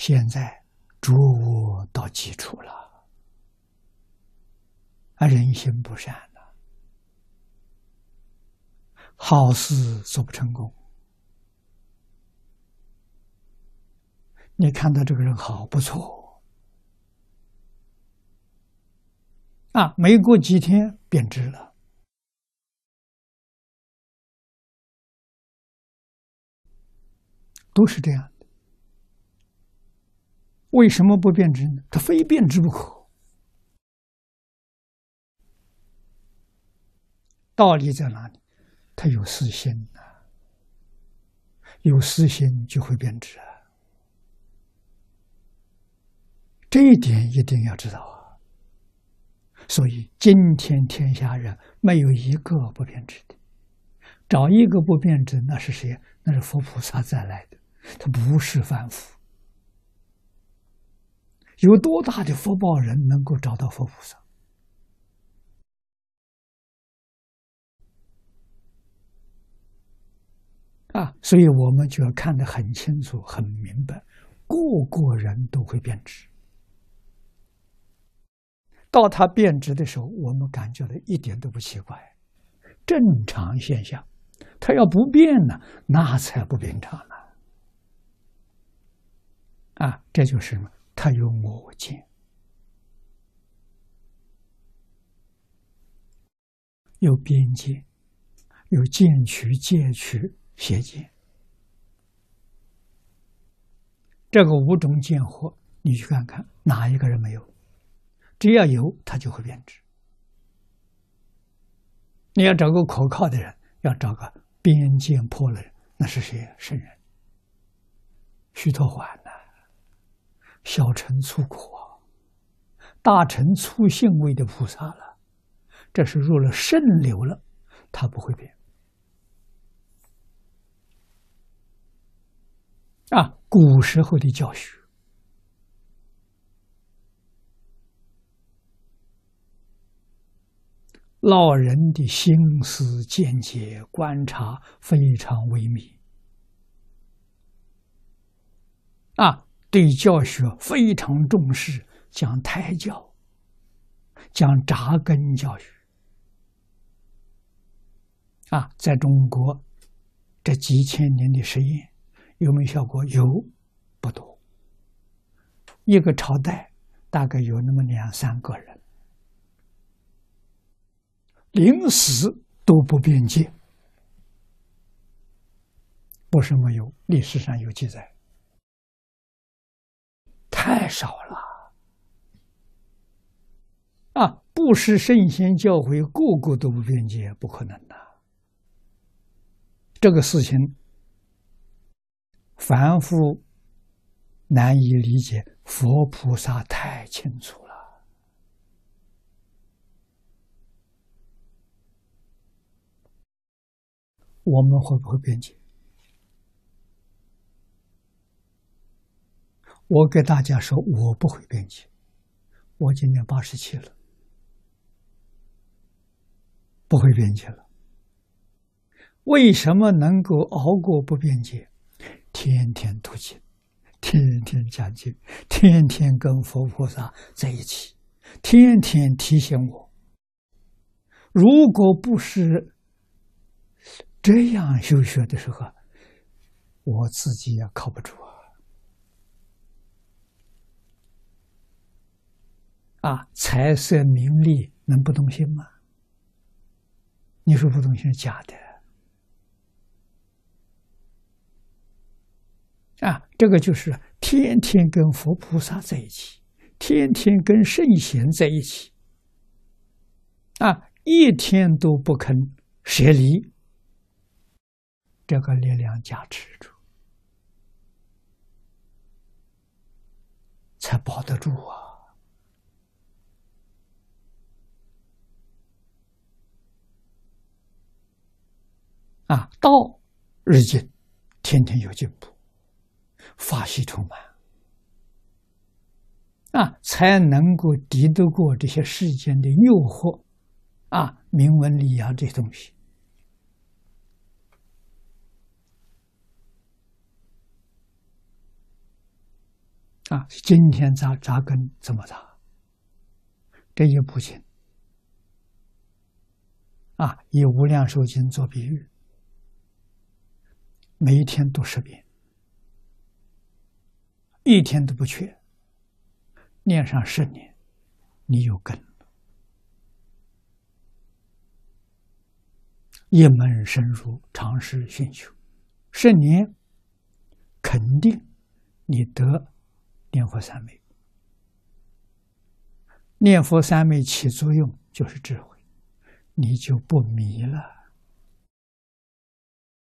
现在逐恶到基础了，啊，人心不善了，好事做不成功。你看到这个人好不错，啊，没过几天变质了，都是这样。为什么不变质呢？他非变质不可。道理在哪里？他有私心呐，有私心就会变质啊。这一点一定要知道啊。所以今天天下人没有一个不变质的，找一个不变质，那是谁？那是佛菩萨再来的，他不是凡夫。有多大的福报，人能够找到佛菩萨啊？所以我们就要看得很清楚、很明白，个个人都会变质。到他变质的时候，我们感觉到一点都不奇怪，正常现象。他要不变呢，那才不平常呢。啊，这就是什么？他有我见，有边界，有见取、戒取、邪见。这个五种见惑，你去看看，哪一个人没有？只要有，他就会变质。你要找个可靠的人，要找个边界破了人，那是谁？圣人，须陀洹。小乘粗苦啊，大乘粗性位的菩萨了，这是入了圣流了，他不会变。啊，古时候的教学，老人的心思见解观察非常微妙啊。对教学非常重视，讲胎教，讲扎根教育。啊，在中国这几千年的实验有没有效果？有，不多。一个朝代大概有那么两三个人，临死都不辩解，不是没有，历史上有记载。太少了啊！不是圣贤教诲，个个都不辩解，不可能的。这个事情，凡夫难以理解，佛菩萨太清楚了。我们会不会辩解？我给大家说，我不会辩解。我今年八十七了，不会辩解了。为什么能够熬过不辩解？天天读经，天天讲经，天天跟佛菩萨在一起，天天提醒我。如果不是这样修学的时候，我自己也靠不住啊。啊，财色名利能不动心吗？你说不动心是假的。啊，这个就是天天跟佛菩萨在一起，天天跟圣贤在一起，啊，一天都不肯舍离，这个力量加持住，才保得住啊。啊，道日进，天天有进步，法喜充满，啊，才能够敌得过这些世间的诱惑，啊，名闻利养这些东西。啊，今天扎扎根怎么扎？这一部经啊，以无量寿经做比喻，每一天读十遍，一天都不缺，念上十年，你有根，一门深入，尝试寻求，十年肯定你得念佛三昧。念佛三昧起作用就是智慧，你就不迷了。